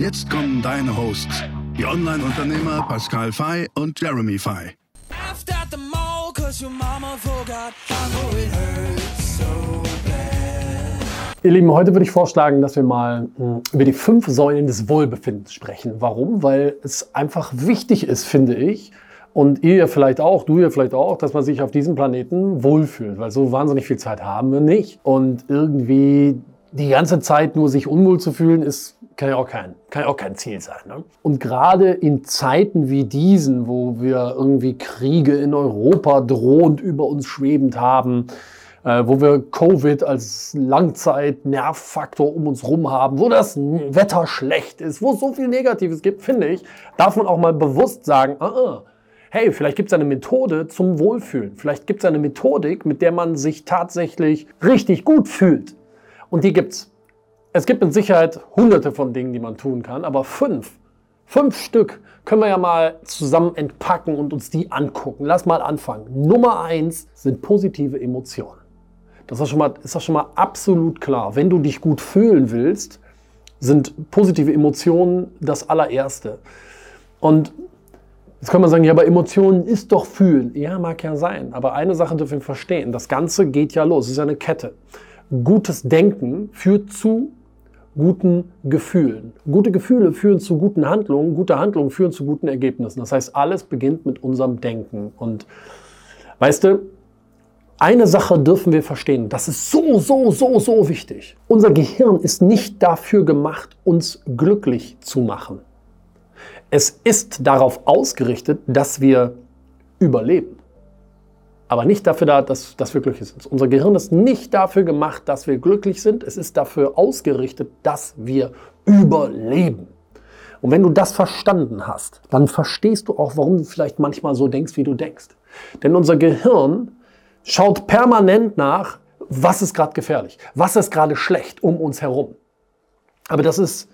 Jetzt kommen deine Hosts, die Online-Unternehmer Pascal Fay und Jeremy Fay. Ihr Lieben, heute würde ich vorschlagen, dass wir mal hm, über die fünf Säulen des Wohlbefindens sprechen. Warum? Weil es einfach wichtig ist, finde ich, und ihr vielleicht auch, du ja vielleicht auch, dass man sich auf diesem Planeten wohlfühlt, weil so wahnsinnig viel Zeit haben wir nicht. Und irgendwie die ganze Zeit nur sich unwohl zu fühlen, ist, kann ja auch kein, kann ja auch kein Ziel sein. Ne? Und gerade in Zeiten wie diesen, wo wir irgendwie Kriege in Europa drohend über uns schwebend haben, äh, wo wir Covid als Langzeit-Nervfaktor um uns rum haben, wo das Wetter schlecht ist, wo es so viel Negatives gibt, finde ich, darf man auch mal bewusst sagen, ah, ah hey, vielleicht gibt es eine Methode zum Wohlfühlen. Vielleicht gibt es eine Methodik, mit der man sich tatsächlich richtig gut fühlt. Und die gibt's. Es gibt mit Sicherheit hunderte von Dingen, die man tun kann, aber fünf, fünf Stück können wir ja mal zusammen entpacken und uns die angucken. Lass mal anfangen. Nummer eins sind positive Emotionen. Das ist schon mal, ist schon mal absolut klar. Wenn du dich gut fühlen willst, sind positive Emotionen das allererste. Und Jetzt kann man sagen, ja, aber Emotionen ist doch fühlen. Ja, mag ja sein. Aber eine Sache dürfen wir verstehen. Das Ganze geht ja los. Es ist eine Kette. Gutes Denken führt zu guten Gefühlen. Gute Gefühle führen zu guten Handlungen. Gute Handlungen führen zu guten Ergebnissen. Das heißt, alles beginnt mit unserem Denken. Und weißt du, eine Sache dürfen wir verstehen. Das ist so, so, so, so wichtig. Unser Gehirn ist nicht dafür gemacht, uns glücklich zu machen. Es ist darauf ausgerichtet, dass wir überleben. Aber nicht dafür da, dass, dass wir glücklich sind. Unser Gehirn ist nicht dafür gemacht, dass wir glücklich sind. Es ist dafür ausgerichtet, dass wir überleben. Und wenn du das verstanden hast, dann verstehst du auch, warum du vielleicht manchmal so denkst, wie du denkst. Denn unser Gehirn schaut permanent nach, was ist gerade gefährlich, was ist gerade schlecht um uns herum. Aber das ist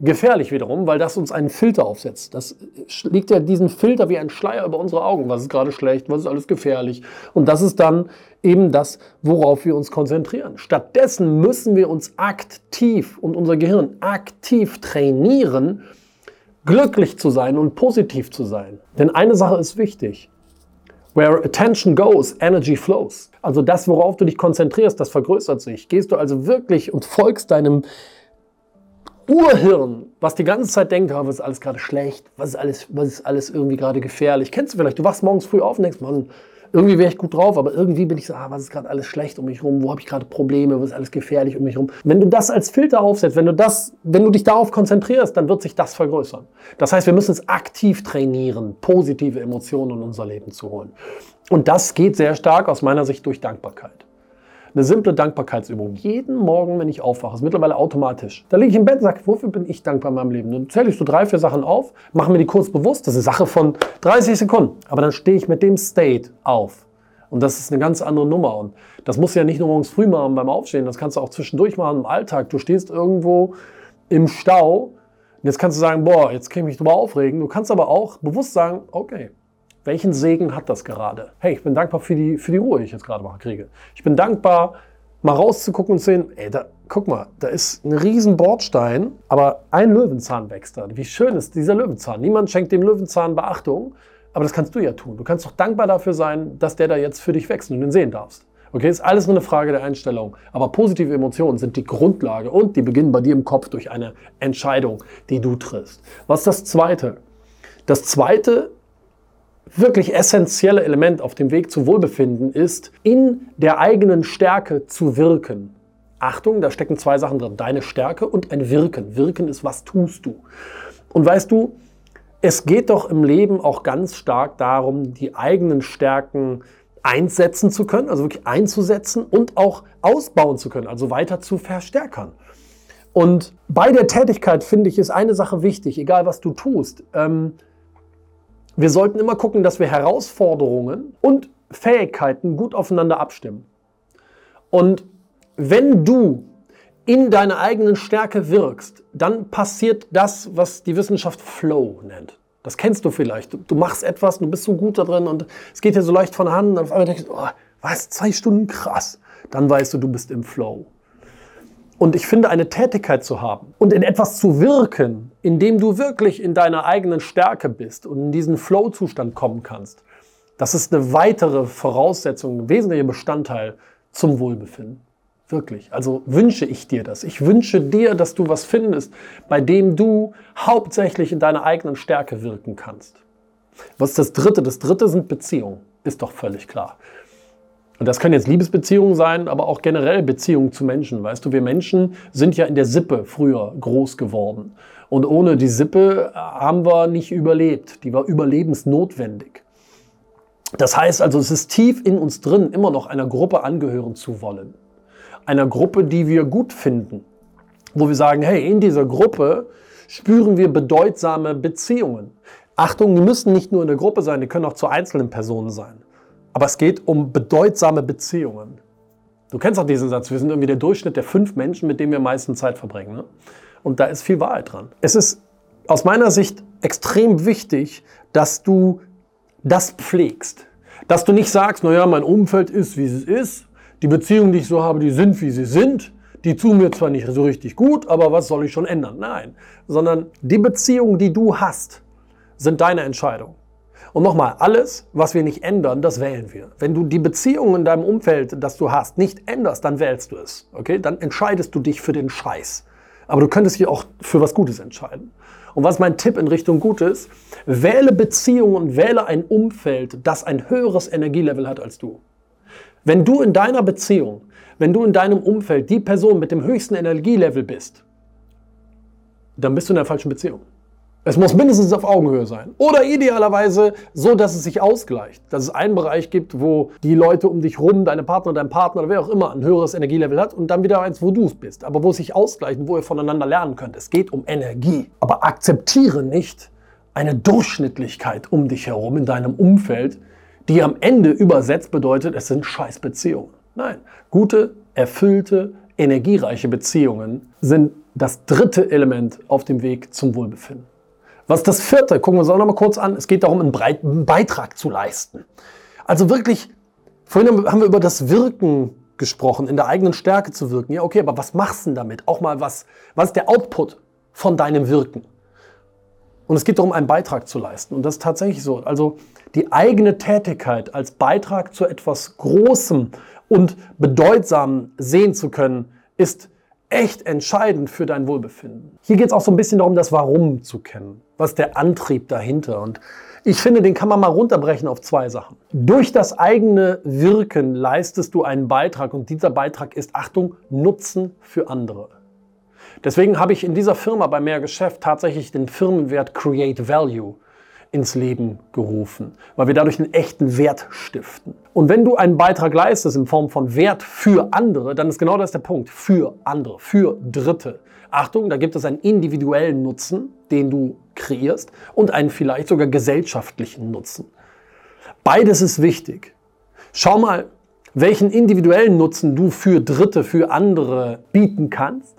gefährlich wiederum, weil das uns einen Filter aufsetzt. Das legt ja diesen Filter wie ein Schleier über unsere Augen. Was ist gerade schlecht, was ist alles gefährlich. Und das ist dann eben das, worauf wir uns konzentrieren. Stattdessen müssen wir uns aktiv und unser Gehirn aktiv trainieren, glücklich zu sein und positiv zu sein. Denn eine Sache ist wichtig. Where attention goes, energy flows. Also das, worauf du dich konzentrierst, das vergrößert sich. Gehst du also wirklich und folgst deinem Urhirn, was die ganze Zeit denkt, oh, was ist alles gerade schlecht, was ist alles, was ist alles irgendwie gerade gefährlich. Kennst du vielleicht, du wachst morgens früh auf und denkst, Mann, irgendwie wäre ich gut drauf, aber irgendwie bin ich so, ah, was ist gerade alles schlecht um mich rum, wo habe ich gerade Probleme, was ist alles gefährlich um mich rum. Wenn du das als Filter aufsetzt, wenn du das, wenn du dich darauf konzentrierst, dann wird sich das vergrößern. Das heißt, wir müssen es aktiv trainieren, positive Emotionen in unser Leben zu holen. Und das geht sehr stark aus meiner Sicht durch Dankbarkeit. Eine simple Dankbarkeitsübung. Jeden Morgen, wenn ich aufwache, ist mittlerweile automatisch. Da liege ich im Bett und sage, wofür bin ich dankbar in meinem Leben? Dann zähle ich so drei, vier Sachen auf, mache mir die kurz bewusst. Das ist eine Sache von 30 Sekunden. Aber dann stehe ich mit dem State auf. Und das ist eine ganz andere Nummer. Und das musst du ja nicht nur morgens früh machen beim Aufstehen. Das kannst du auch zwischendurch machen im Alltag. Du stehst irgendwo im Stau. Und jetzt kannst du sagen, boah, jetzt kann ich mich drüber aufregen. Du kannst aber auch bewusst sagen, okay, welchen Segen hat das gerade? Hey, ich bin dankbar für die, für die Ruhe, die ich jetzt gerade mal kriege. Ich bin dankbar, mal rauszugucken und zu sehen, ey, da, guck mal, da ist ein riesen Bordstein, aber ein Löwenzahn wächst da. Wie schön ist dieser Löwenzahn? Niemand schenkt dem Löwenzahn Beachtung, aber das kannst du ja tun. Du kannst doch dankbar dafür sein, dass der da jetzt für dich wächst und ihn sehen darfst. Okay, ist alles nur eine Frage der Einstellung. Aber positive Emotionen sind die Grundlage und die beginnen bei dir im Kopf durch eine Entscheidung, die du triffst. Was ist das Zweite? Das Zweite wirklich essentielle Element auf dem Weg zu Wohlbefinden ist, in der eigenen Stärke zu wirken. Achtung, da stecken zwei Sachen drin. Deine Stärke und ein Wirken. Wirken ist, was tust du. Und weißt du, es geht doch im Leben auch ganz stark darum, die eigenen Stärken einsetzen zu können, also wirklich einzusetzen und auch ausbauen zu können, also weiter zu verstärkern. Und bei der Tätigkeit, finde ich, ist eine Sache wichtig, egal was du tust. Ähm, wir sollten immer gucken, dass wir Herausforderungen und Fähigkeiten gut aufeinander abstimmen. Und wenn du in deiner eigenen Stärke wirkst, dann passiert das, was die Wissenschaft Flow nennt. Das kennst du vielleicht. Du, du machst etwas, du bist so gut da drin und es geht dir so leicht von Hand. Und auf einmal denkst du, oh, was, zwei Stunden krass. Dann weißt du, du bist im Flow. Und ich finde, eine Tätigkeit zu haben und in etwas zu wirken, in dem du wirklich in deiner eigenen Stärke bist und in diesen Flow-Zustand kommen kannst, das ist eine weitere Voraussetzung, ein wesentlicher Bestandteil zum Wohlbefinden. Wirklich. Also wünsche ich dir das. Ich wünsche dir, dass du was findest, bei dem du hauptsächlich in deiner eigenen Stärke wirken kannst. Was ist das Dritte? Das Dritte sind Beziehungen. Ist doch völlig klar. Und das können jetzt Liebesbeziehungen sein, aber auch generell Beziehungen zu Menschen. Weißt du, wir Menschen sind ja in der Sippe früher groß geworden. Und ohne die Sippe haben wir nicht überlebt. Die war überlebensnotwendig. Das heißt also, es ist tief in uns drin, immer noch einer Gruppe angehören zu wollen. Einer Gruppe, die wir gut finden. Wo wir sagen, hey, in dieser Gruppe spüren wir bedeutsame Beziehungen. Achtung, die müssen nicht nur in der Gruppe sein, die können auch zu einzelnen Personen sein. Aber es geht um bedeutsame Beziehungen. Du kennst auch diesen Satz, wir sind irgendwie der Durchschnitt der fünf Menschen, mit denen wir am meisten Zeit verbringen. Ne? Und da ist viel Wahrheit dran. Es ist aus meiner Sicht extrem wichtig, dass du das pflegst. Dass du nicht sagst, naja, mein Umfeld ist, wie es ist, die Beziehungen, die ich so habe, die sind, wie sie sind, die tun mir zwar nicht so richtig gut, aber was soll ich schon ändern? Nein, sondern die Beziehungen, die du hast, sind deine Entscheidung. Und nochmal, alles, was wir nicht ändern, das wählen wir. Wenn du die Beziehung in deinem Umfeld, das du hast, nicht änderst, dann wählst du es. Okay? Dann entscheidest du dich für den Scheiß. Aber du könntest dich auch für was Gutes entscheiden. Und was mein Tipp in Richtung Gutes? Wähle Beziehungen und wähle ein Umfeld, das ein höheres Energielevel hat als du. Wenn du in deiner Beziehung, wenn du in deinem Umfeld die Person mit dem höchsten Energielevel bist, dann bist du in der falschen Beziehung. Es muss mindestens auf Augenhöhe sein. Oder idealerweise so, dass es sich ausgleicht. Dass es einen Bereich gibt, wo die Leute um dich rum, deine Partner, dein Partner oder wer auch immer ein höheres Energielevel hat und dann wieder eins, wo du es bist. Aber wo es sich ausgleicht und wo ihr voneinander lernen könnt. Es geht um Energie. Aber akzeptiere nicht eine Durchschnittlichkeit um dich herum in deinem Umfeld, die am Ende übersetzt bedeutet, es sind Scheißbeziehungen. Nein, gute, erfüllte, energiereiche Beziehungen sind das dritte Element auf dem Weg zum Wohlbefinden. Was ist das vierte? Gucken wir uns auch noch mal kurz an. Es geht darum, einen Beitrag zu leisten. Also wirklich, vorhin haben wir über das Wirken gesprochen, in der eigenen Stärke zu wirken. Ja, okay, aber was machst du denn damit? Auch mal was, was ist der Output von deinem Wirken? Und es geht darum, einen Beitrag zu leisten. Und das ist tatsächlich so. Also die eigene Tätigkeit als Beitrag zu etwas Großem und Bedeutsamem sehen zu können, ist echt entscheidend für dein Wohlbefinden. Hier geht es auch so ein bisschen darum, das Warum zu kennen. Was ist der Antrieb dahinter? Und ich finde, den kann man mal runterbrechen auf zwei Sachen. Durch das eigene Wirken leistest du einen Beitrag und dieser Beitrag ist, Achtung, Nutzen für andere. Deswegen habe ich in dieser Firma bei Mehr Geschäft tatsächlich den Firmenwert Create Value ins Leben gerufen, weil wir dadurch einen echten Wert stiften. Und wenn du einen Beitrag leistest in Form von Wert für andere, dann ist genau das der Punkt. Für andere, für Dritte. Achtung, da gibt es einen individuellen Nutzen, den du kreierst und einen vielleicht sogar gesellschaftlichen Nutzen. Beides ist wichtig. Schau mal, welchen individuellen Nutzen du für Dritte, für andere bieten kannst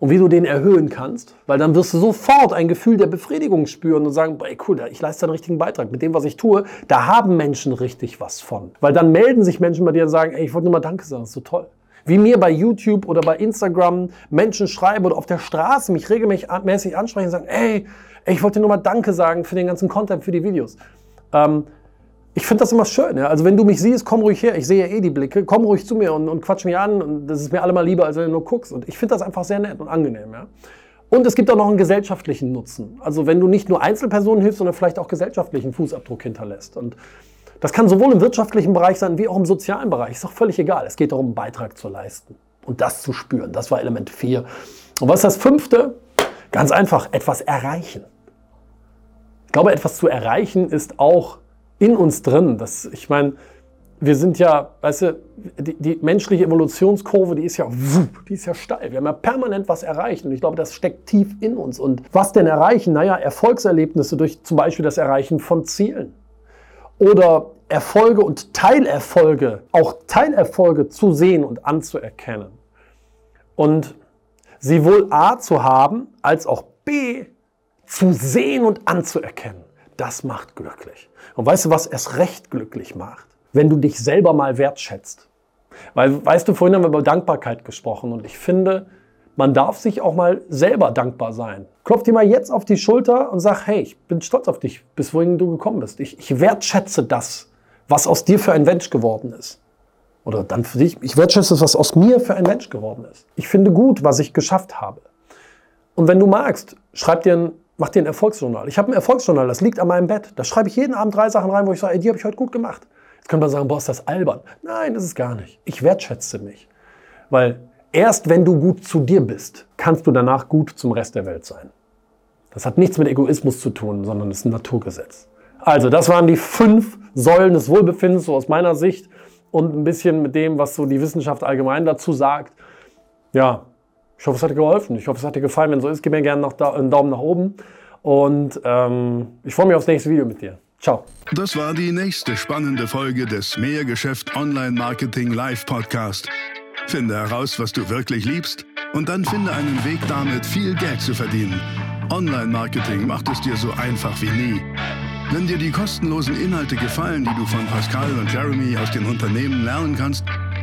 und wie du den erhöhen kannst, weil dann wirst du sofort ein Gefühl der Befriedigung spüren und sagen, ey cool, ich leiste einen richtigen Beitrag. Mit dem, was ich tue, da haben Menschen richtig was von. Weil dann melden sich Menschen bei dir und sagen, ey, ich wollte nur mal Danke sagen, das ist so toll. Wie mir bei YouTube oder bei Instagram Menschen schreiben oder auf der Straße mich regelmäßig ansprechen und sagen, ey, ich wollte nur mal Danke sagen für den ganzen Content, für die Videos. Ähm, ich finde das immer schön. Ja? Also wenn du mich siehst, komm ruhig her. Ich sehe ja eh die Blicke. Komm ruhig zu mir und, und quatsch mich an. Und das ist mir allemal lieber, als wenn du nur guckst. Und ich finde das einfach sehr nett und angenehm. Ja? Und es gibt auch noch einen gesellschaftlichen Nutzen. Also wenn du nicht nur Einzelpersonen hilfst, sondern vielleicht auch gesellschaftlichen Fußabdruck hinterlässt. Und das kann sowohl im wirtschaftlichen Bereich sein, wie auch im sozialen Bereich. Ist doch völlig egal. Es geht darum, einen Beitrag zu leisten. Und das zu spüren. Das war Element 4. Und was ist das fünfte? Ganz einfach, etwas erreichen. Ich glaube, etwas zu erreichen ist auch in uns drin. Das, ich meine, wir sind ja, weißt du, die, die, menschliche Evolutionskurve, die ist ja, die ist ja steil. Wir haben ja permanent was erreicht und ich glaube, das steckt tief in uns. Und was denn erreichen? Naja, Erfolgserlebnisse durch zum Beispiel das Erreichen von Zielen. Oder Erfolge und Teilerfolge, auch Teilerfolge zu sehen und anzuerkennen. Und sie wohl A zu haben, als auch B zu sehen und anzuerkennen. Das macht glücklich. Und weißt du, was es recht glücklich macht? Wenn du dich selber mal wertschätzt. Weil, weißt du, vorhin haben wir über Dankbarkeit gesprochen und ich finde, man darf sich auch mal selber dankbar sein. Klopf dir mal jetzt auf die Schulter und sag, hey, ich bin stolz auf dich, bis wohin du gekommen bist. Ich, ich wertschätze das, was aus dir für ein Mensch geworden ist. Oder dann für dich, ich wertschätze, was aus mir für ein Mensch geworden ist. Ich finde gut, was ich geschafft habe. Und wenn du magst, schreib dir ein, mach dir ein Erfolgsjournal. Ich habe ein Erfolgsjournal, das liegt an meinem Bett. Da schreibe ich jeden Abend drei Sachen rein, wo ich sage, ey, die habe ich heute gut gemacht. Jetzt könnte man sagen, boah, ist das albern. Nein, das ist gar nicht. Ich wertschätze mich. Weil erst wenn du gut zu dir bist, kannst du danach gut zum Rest der Welt sein. Das hat nichts mit Egoismus zu tun, sondern ist ein Naturgesetz. Also, das waren die fünf Säulen des Wohlbefindens, so aus meiner Sicht und ein bisschen mit dem, was so die Wissenschaft allgemein dazu sagt. Ja, ich hoffe, es hat dir geholfen. Ich hoffe, es hat dir gefallen. Wenn so ist, gib mir gerne noch einen Daumen nach oben. Und ähm, ich freue mich aufs nächste Video mit dir. Ciao. Das war die nächste spannende Folge des Mehrgeschäft Online Marketing Live Podcast. Finde heraus, was du wirklich liebst und dann finde einen Weg damit, viel Geld zu verdienen. Online Marketing macht es dir so einfach wie nie. Wenn dir die kostenlosen Inhalte gefallen, die du von Pascal und Jeremy aus den Unternehmen lernen kannst,